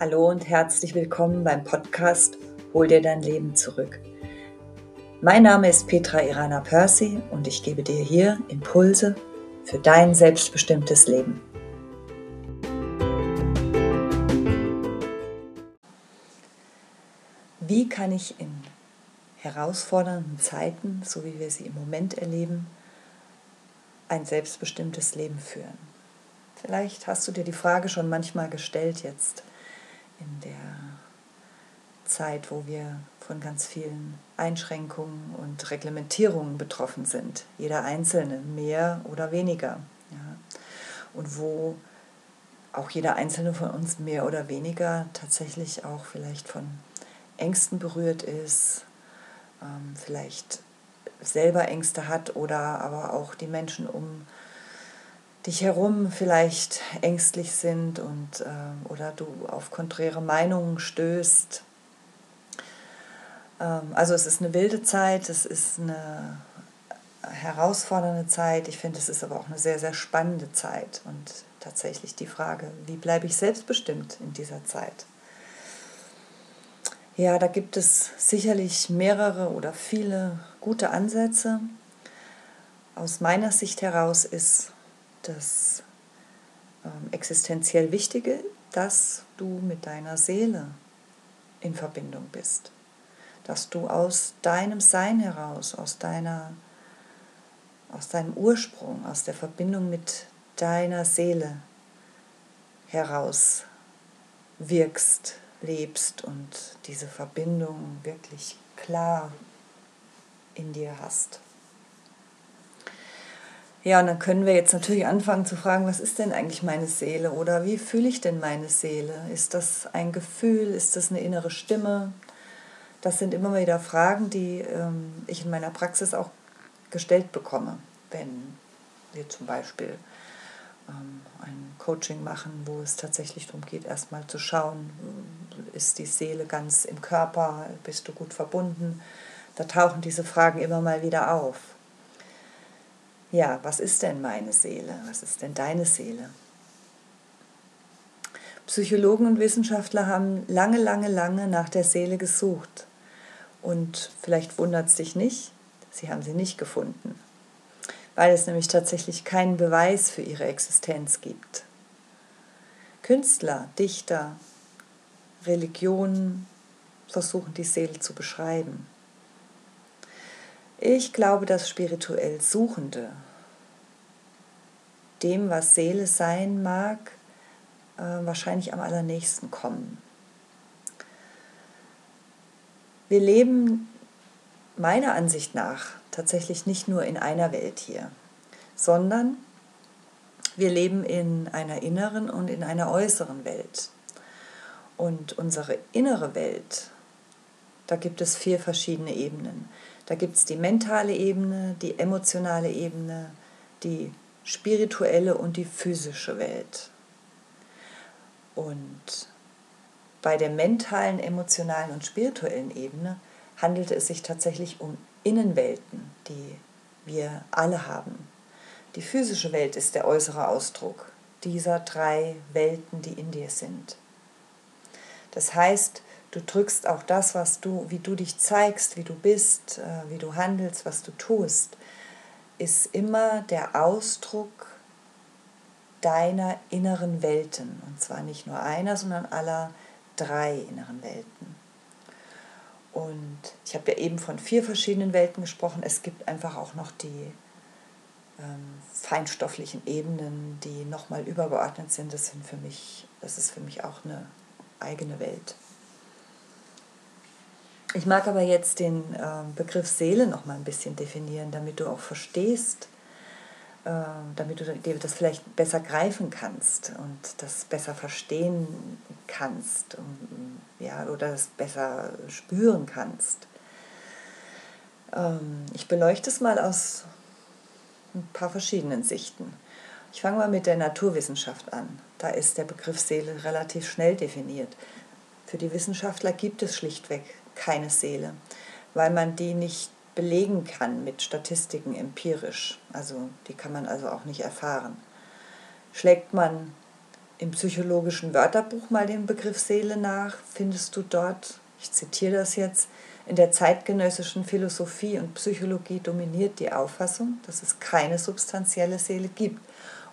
Hallo und herzlich willkommen beim Podcast Hol dir dein Leben zurück. Mein Name ist Petra Irana Percy und ich gebe dir hier Impulse für dein selbstbestimmtes Leben. Wie kann ich in herausfordernden Zeiten, so wie wir sie im Moment erleben, ein selbstbestimmtes Leben führen? Vielleicht hast du dir die Frage schon manchmal gestellt jetzt in der Zeit, wo wir von ganz vielen Einschränkungen und Reglementierungen betroffen sind. Jeder Einzelne, mehr oder weniger. Ja. Und wo auch jeder Einzelne von uns mehr oder weniger tatsächlich auch vielleicht von Ängsten berührt ist, ähm, vielleicht selber Ängste hat oder aber auch die Menschen um dich herum vielleicht ängstlich sind und äh, oder du auf konträre Meinungen stößt. Ähm, also es ist eine wilde Zeit, es ist eine herausfordernde Zeit. Ich finde, es ist aber auch eine sehr, sehr spannende Zeit und tatsächlich die Frage, wie bleibe ich selbstbestimmt in dieser Zeit? Ja, da gibt es sicherlich mehrere oder viele gute Ansätze. Aus meiner Sicht heraus ist das ähm, existenziell Wichtige, dass du mit deiner Seele in Verbindung bist. Dass du aus deinem Sein heraus, aus deiner aus deinem Ursprung, aus der Verbindung mit deiner Seele heraus wirkst, lebst und diese Verbindung wirklich klar in dir hast. Ja, und dann können wir jetzt natürlich anfangen zu fragen, was ist denn eigentlich meine Seele oder wie fühle ich denn meine Seele? Ist das ein Gefühl? Ist das eine innere Stimme? Das sind immer wieder Fragen, die ähm, ich in meiner Praxis auch gestellt bekomme, wenn wir zum Beispiel ähm, ein Coaching machen, wo es tatsächlich darum geht, erstmal zu schauen, ist die Seele ganz im Körper, bist du gut verbunden? Da tauchen diese Fragen immer mal wieder auf ja, was ist denn meine Seele? Was ist denn deine Seele? Psychologen und Wissenschaftler haben lange, lange, lange nach der Seele gesucht. Und vielleicht wundert es dich nicht, sie haben sie nicht gefunden, weil es nämlich tatsächlich keinen Beweis für ihre Existenz gibt. Künstler, Dichter, Religionen versuchen die Seele zu beschreiben. Ich glaube, dass spirituell Suchende dem, was Seele sein mag, äh, wahrscheinlich am allernächsten kommen. Wir leben meiner Ansicht nach tatsächlich nicht nur in einer Welt hier, sondern wir leben in einer inneren und in einer äußeren Welt. Und unsere innere Welt, da gibt es vier verschiedene Ebenen. Da gibt es die mentale Ebene, die emotionale Ebene, die spirituelle und die physische Welt. Und bei der mentalen, emotionalen und spirituellen Ebene handelte es sich tatsächlich um Innenwelten, die wir alle haben. Die physische Welt ist der äußere Ausdruck dieser drei Welten, die in dir sind. Das heißt, Du drückst auch das, was du, wie du dich zeigst, wie du bist, äh, wie du handelst, was du tust, ist immer der Ausdruck deiner inneren Welten. Und zwar nicht nur einer, sondern aller drei inneren Welten. Und ich habe ja eben von vier verschiedenen Welten gesprochen. Es gibt einfach auch noch die ähm, feinstofflichen Ebenen, die nochmal übergeordnet sind. Das, sind für mich, das ist für mich auch eine eigene Welt. Ich mag aber jetzt den äh, Begriff Seele noch mal ein bisschen definieren, damit du auch verstehst, äh, damit du das vielleicht besser greifen kannst und das besser verstehen kannst ja, oder das besser spüren kannst. Ähm, ich beleuchte es mal aus ein paar verschiedenen Sichten. Ich fange mal mit der Naturwissenschaft an. Da ist der Begriff Seele relativ schnell definiert. Für die Wissenschaftler gibt es schlichtweg keine Seele, weil man die nicht belegen kann mit Statistiken empirisch. Also die kann man also auch nicht erfahren. Schlägt man im psychologischen Wörterbuch mal den Begriff Seele nach, findest du dort, ich zitiere das jetzt, in der zeitgenössischen Philosophie und Psychologie dominiert die Auffassung, dass es keine substanzielle Seele gibt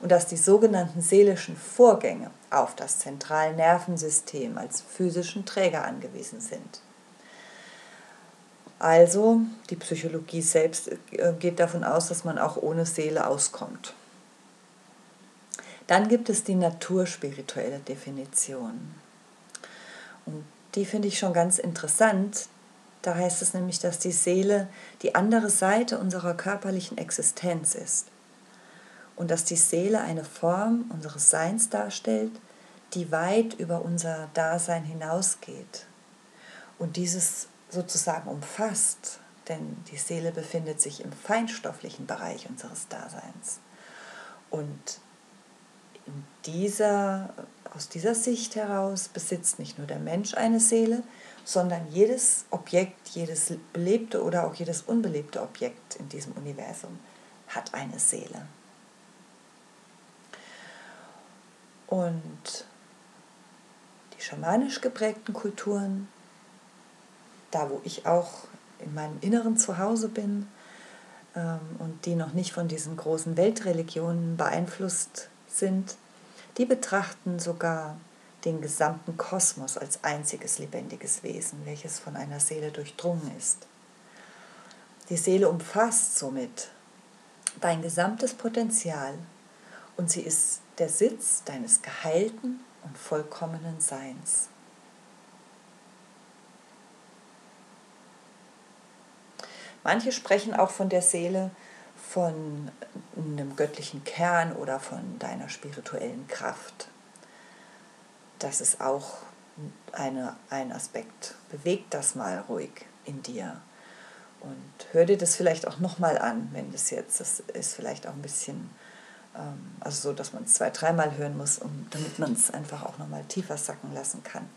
und dass die sogenannten seelischen Vorgänge auf das zentrale Nervensystem als physischen Träger angewiesen sind. Also die Psychologie selbst äh, geht davon aus, dass man auch ohne Seele auskommt. Dann gibt es die naturspirituelle Definition. Und die finde ich schon ganz interessant. Da heißt es nämlich, dass die Seele die andere Seite unserer körperlichen Existenz ist. Und dass die Seele eine Form unseres Seins darstellt, die weit über unser Dasein hinausgeht. Und dieses sozusagen umfasst, denn die Seele befindet sich im feinstofflichen Bereich unseres Daseins. Und dieser, aus dieser Sicht heraus besitzt nicht nur der Mensch eine Seele, sondern jedes Objekt, jedes belebte oder auch jedes unbelebte Objekt in diesem Universum hat eine Seele. Und die schamanisch geprägten Kulturen, da wo ich auch in meinem Inneren zu Hause bin ähm, und die noch nicht von diesen großen Weltreligionen beeinflusst sind, die betrachten sogar den gesamten Kosmos als einziges lebendiges Wesen, welches von einer Seele durchdrungen ist. Die Seele umfasst somit dein gesamtes Potenzial und sie ist der Sitz deines geheilten und vollkommenen Seins. Manche sprechen auch von der Seele von einem göttlichen Kern oder von deiner spirituellen Kraft. Das ist auch eine, ein Aspekt. Beweg das mal ruhig in dir. Und hör dir das vielleicht auch nochmal an, wenn das jetzt, das ist vielleicht auch ein bisschen, also so, dass man es zwei, dreimal hören muss, um, damit man es einfach auch nochmal tiefer sacken lassen kann.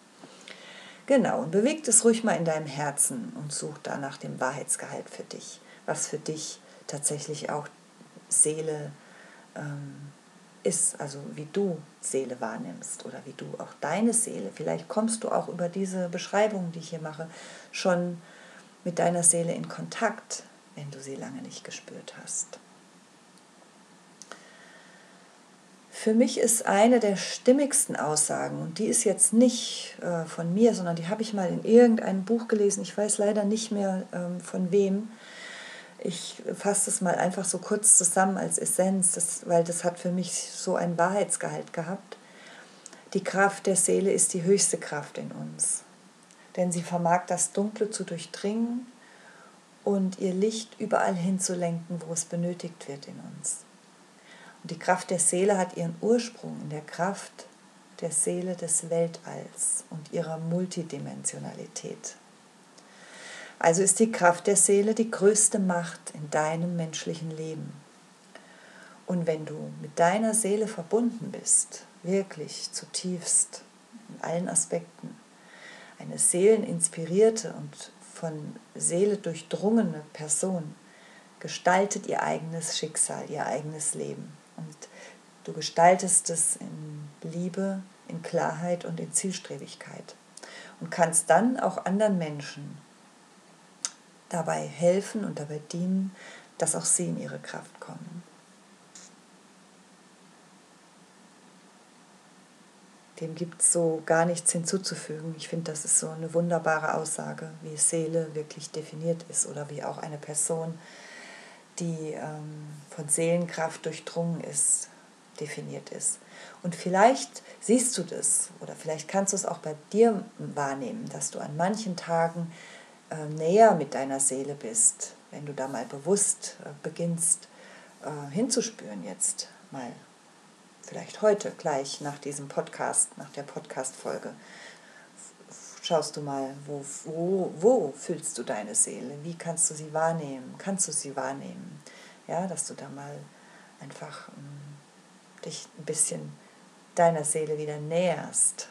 Genau, und beweg das ruhig mal in deinem Herzen und such da nach dem Wahrheitsgehalt für dich, was für dich tatsächlich auch Seele ähm, ist, also wie du Seele wahrnimmst oder wie du auch deine Seele, vielleicht kommst du auch über diese Beschreibung, die ich hier mache, schon mit deiner Seele in Kontakt, wenn du sie lange nicht gespürt hast. Für mich ist eine der stimmigsten Aussagen, und die ist jetzt nicht äh, von mir, sondern die habe ich mal in irgendeinem Buch gelesen, ich weiß leider nicht mehr ähm, von wem, ich fasse es mal einfach so kurz zusammen als Essenz, das, weil das hat für mich so einen Wahrheitsgehalt gehabt. Die Kraft der Seele ist die höchste Kraft in uns, denn sie vermag das Dunkle zu durchdringen und ihr Licht überall hinzulenken, wo es benötigt wird in uns. Und die Kraft der Seele hat ihren Ursprung in der Kraft der Seele des Weltalls und ihrer Multidimensionalität. Also ist die Kraft der Seele die größte Macht in deinem menschlichen Leben. Und wenn du mit deiner Seele verbunden bist, wirklich zutiefst in allen Aspekten, eine seeleninspirierte und von Seele durchdrungene Person gestaltet ihr eigenes Schicksal, ihr eigenes Leben. Und du gestaltest es in Liebe, in Klarheit und in Zielstrebigkeit. Und kannst dann auch anderen Menschen dabei helfen und dabei dienen, dass auch sie in ihre Kraft kommen. Dem gibt es so gar nichts hinzuzufügen. Ich finde, das ist so eine wunderbare Aussage, wie Seele wirklich definiert ist oder wie auch eine Person, die ähm, von Seelenkraft durchdrungen ist, definiert ist. Und vielleicht siehst du das oder vielleicht kannst du es auch bei dir wahrnehmen, dass du an manchen Tagen äh, näher mit deiner Seele bist, wenn du da mal bewusst äh, beginnst äh, hinzuspüren jetzt mal, vielleicht heute gleich nach diesem Podcast, nach der Podcast-Folge, schaust du mal, wo, wo, wo fühlst du deine Seele, wie kannst du sie wahrnehmen, kannst du sie wahrnehmen, ja, dass du da mal einfach ähm, dich ein bisschen deiner Seele wieder näherst.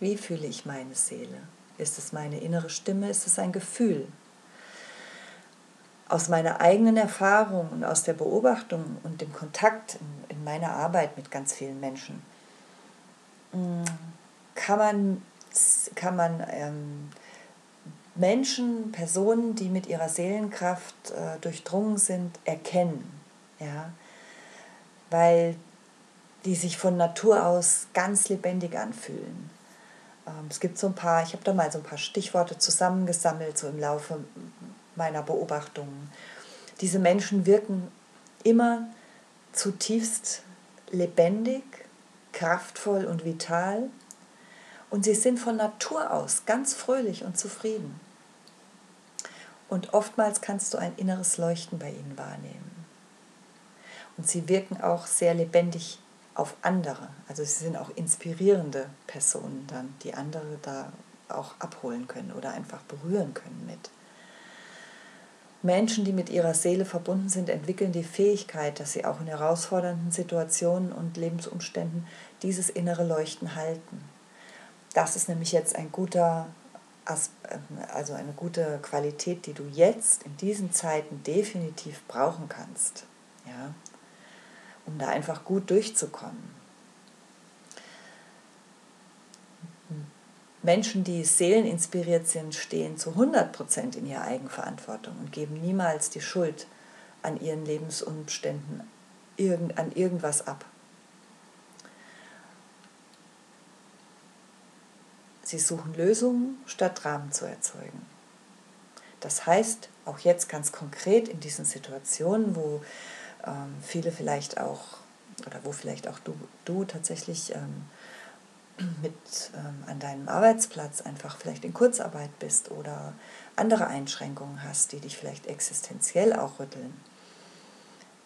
Wie fühle ich meine Seele? Ist es meine innere Stimme? Ist es ein Gefühl? Aus meiner eigenen Erfahrung und aus der Beobachtung und dem Kontakt in, in meiner Arbeit mit ganz vielen Menschen mm, kann man, kann man ähm, Menschen, Personen, die mit ihrer Seelenkraft äh, durchdrungen sind, erkennen. Ja? Weil die sich von Natur aus ganz lebendig anfühlen. Ähm, es gibt so ein paar, ich habe da mal so ein paar Stichworte zusammengesammelt, so im Laufe meiner Beobachtungen. Diese Menschen wirken immer zutiefst lebendig, kraftvoll und vital und sie sind von Natur aus ganz fröhlich und zufrieden. Und oftmals kannst du ein inneres Leuchten bei ihnen wahrnehmen. Und sie wirken auch sehr lebendig auf andere. Also sie sind auch inspirierende Personen dann, die andere da auch abholen können oder einfach berühren können mit. Menschen, die mit ihrer Seele verbunden sind, entwickeln die Fähigkeit, dass sie auch in herausfordernden Situationen und Lebensumständen dieses innere Leuchten halten. Das ist nämlich jetzt ein guter, also eine gute Qualität, die du jetzt in diesen Zeiten definitiv brauchen kannst, ja, um da einfach gut durchzukommen. Menschen, die seeleninspiriert sind, stehen zu 100% in ihrer Eigenverantwortung und geben niemals die Schuld an ihren Lebensumständen an irgendwas ab. Sie suchen Lösungen, statt Dramen zu erzeugen. Das heißt, auch jetzt ganz konkret in diesen Situationen, wo ähm, viele vielleicht auch, oder wo vielleicht auch du, du tatsächlich ähm, mit ähm, an deinem Arbeitsplatz einfach vielleicht in Kurzarbeit bist oder andere Einschränkungen hast, die dich vielleicht existenziell auch rütteln.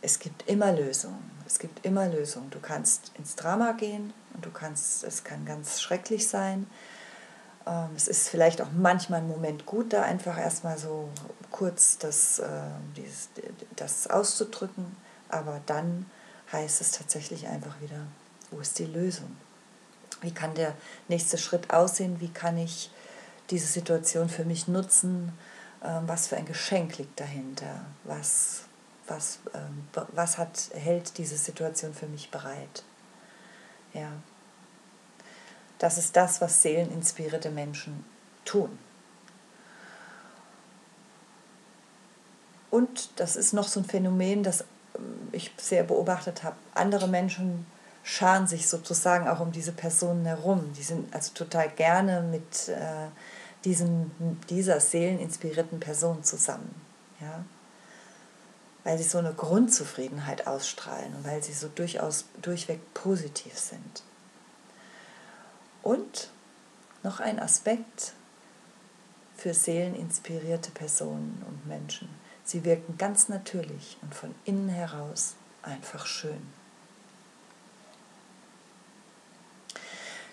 Es gibt immer Lösungen. Es gibt immer Lösungen. Du kannst ins Drama gehen und du kannst, es kann ganz schrecklich sein. Ähm, es ist vielleicht auch manchmal ein Moment gut, da einfach erstmal so kurz das, äh, dieses, das auszudrücken, aber dann heißt es tatsächlich einfach wieder, wo ist die Lösung? Wie kann der nächste Schritt aussehen? Wie kann ich diese Situation für mich nutzen? Ähm, was für ein Geschenk liegt dahinter? Was, was, ähm, was hat, hält diese Situation für mich bereit? Ja. Das ist das, was seeleninspirierte Menschen tun. Und das ist noch so ein Phänomen, das ähm, ich sehr beobachtet habe. Andere Menschen scharen sich sozusagen auch um diese Personen herum. Die sind also total gerne mit äh, diesem, dieser seeleninspirierten Person zusammen. Ja? Weil sie so eine Grundzufriedenheit ausstrahlen und weil sie so durchaus durchweg positiv sind. Und noch ein Aspekt für seeleninspirierte Personen und Menschen. Sie wirken ganz natürlich und von innen heraus einfach schön.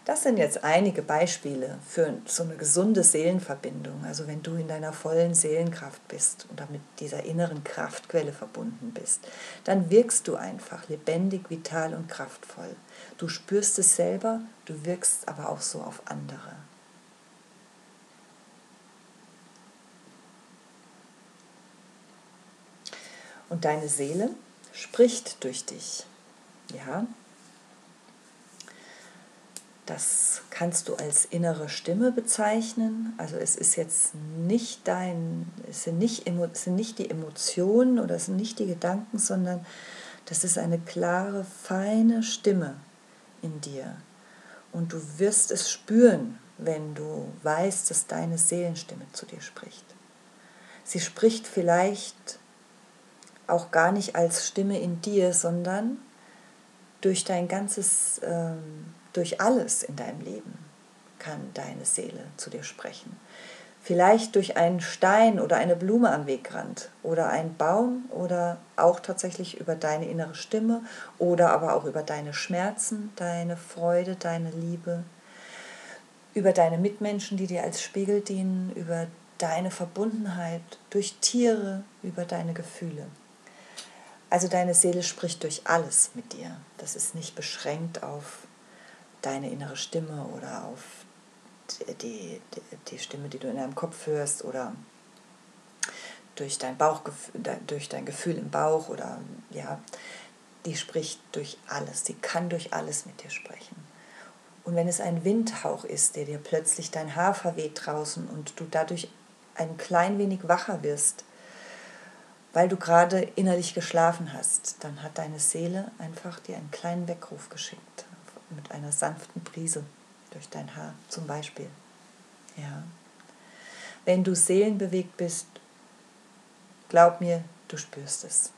Das sind jetzt einige Beispiele für so eine gesunde Seelenverbindung. Also wenn du in deiner vollen Seelenkraft bist oder mit dieser inneren Kraftquelle verbunden bist, dann wirkst du einfach lebendig, vital und kraftvoll. Du spürst es selber, du wirkst aber auch so auf andere. Und deine Seele spricht durch dich. Ja, das kannst du als innere Stimme bezeichnen. Also es ist jetzt nicht dein, es sind nicht, es sind nicht die Emotionen oder es sind nicht die Gedanken, sondern das ist eine klare, feine Stimme in dir. Und du wirst es spüren, wenn du weißt, dass deine Seelenstimme zu dir spricht. Sie spricht vielleicht auch gar nicht als Stimme in dir, sondern durch dein ganzes ähm, durch alles in deinem Leben kann deine Seele zu dir sprechen. Vielleicht durch einen Stein oder eine Blume am Wegrand oder einen Baum oder auch tatsächlich über deine innere Stimme oder aber auch über deine Schmerzen, deine Freude, deine Liebe, über deine Mitmenschen, die dir als Spiegel dienen, über deine Verbundenheit, durch Tiere, über deine Gefühle. Also deine Seele spricht durch alles mit dir. Das ist nicht beschränkt auf deine innere Stimme oder auf die, die, die Stimme, die du in deinem Kopf hörst oder durch dein Bauchgefühl, durch dein Gefühl im Bauch oder ja, die spricht durch alles, die kann durch alles mit dir sprechen. Und wenn es ein Windhauch ist, der dir plötzlich dein Haar verweht draußen und du dadurch ein klein wenig wacher wirst, weil du gerade innerlich geschlafen hast, dann hat deine Seele einfach dir einen kleinen Weckruf geschickt, mit einer sanften Brise durch dein Haar zum Beispiel. Ja. Wenn du seelenbewegt bist, glaub mir, du spürst es.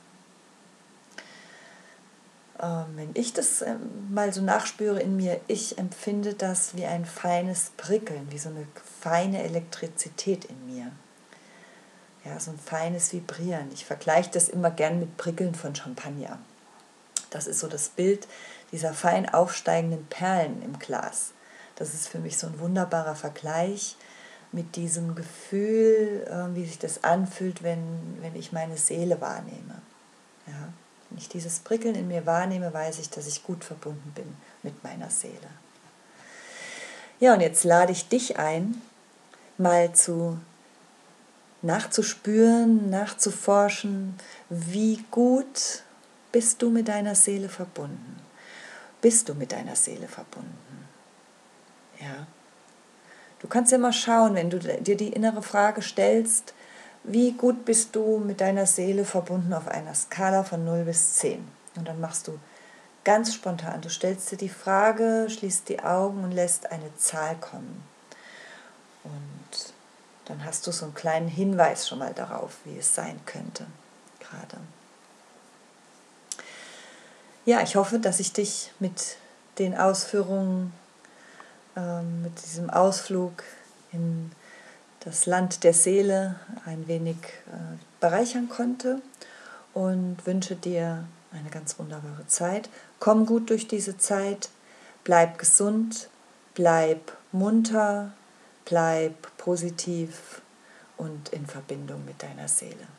Ähm, wenn ich das ähm, mal so nachspüre in mir, ich empfinde das wie ein feines Prickeln, wie so eine feine Elektrizität in mir. Ja, so ein feines Vibrieren. Ich vergleiche das immer gern mit Prickeln von Champagner. Das ist so das Bild dieser fein aufsteigenden Perlen im Glas. Das ist für mich so ein wunderbarer Vergleich mit diesem Gefühl, äh, wie sich das anfühlt, wenn, wenn ich meine Seele wahrnehme. Ja? Wenn ich dieses Prickeln in mir wahrnehme, weiß ich, dass ich gut verbunden bin mit meiner Seele. Ja, und jetzt lade ich dich ein, mal zu nachzuspüren, nachzuforschen, wie gut bist du mit deiner Seele verbunden. Bist du mit deiner Seele verbunden? Ja. Du kannst ja mal schauen, wenn du dir die innere Frage stellst, wie gut bist du mit deiner Seele verbunden auf einer Skala von 0 bis 10. Und dann machst du ganz spontan, du stellst dir die Frage, schließt die Augen und lässt eine Zahl kommen. Und dann hast du so einen kleinen Hinweis schon mal darauf, wie es sein könnte gerade. Ja, ich hoffe, dass ich dich mit den Ausführungen, ähm, mit diesem Ausflug in das Land der Seele ein wenig äh, bereichern konnte und wünsche dir eine ganz wunderbare Zeit. Komm gut durch diese Zeit, bleib gesund, bleib munter, bleib positiv und in Verbindung mit deiner Seele.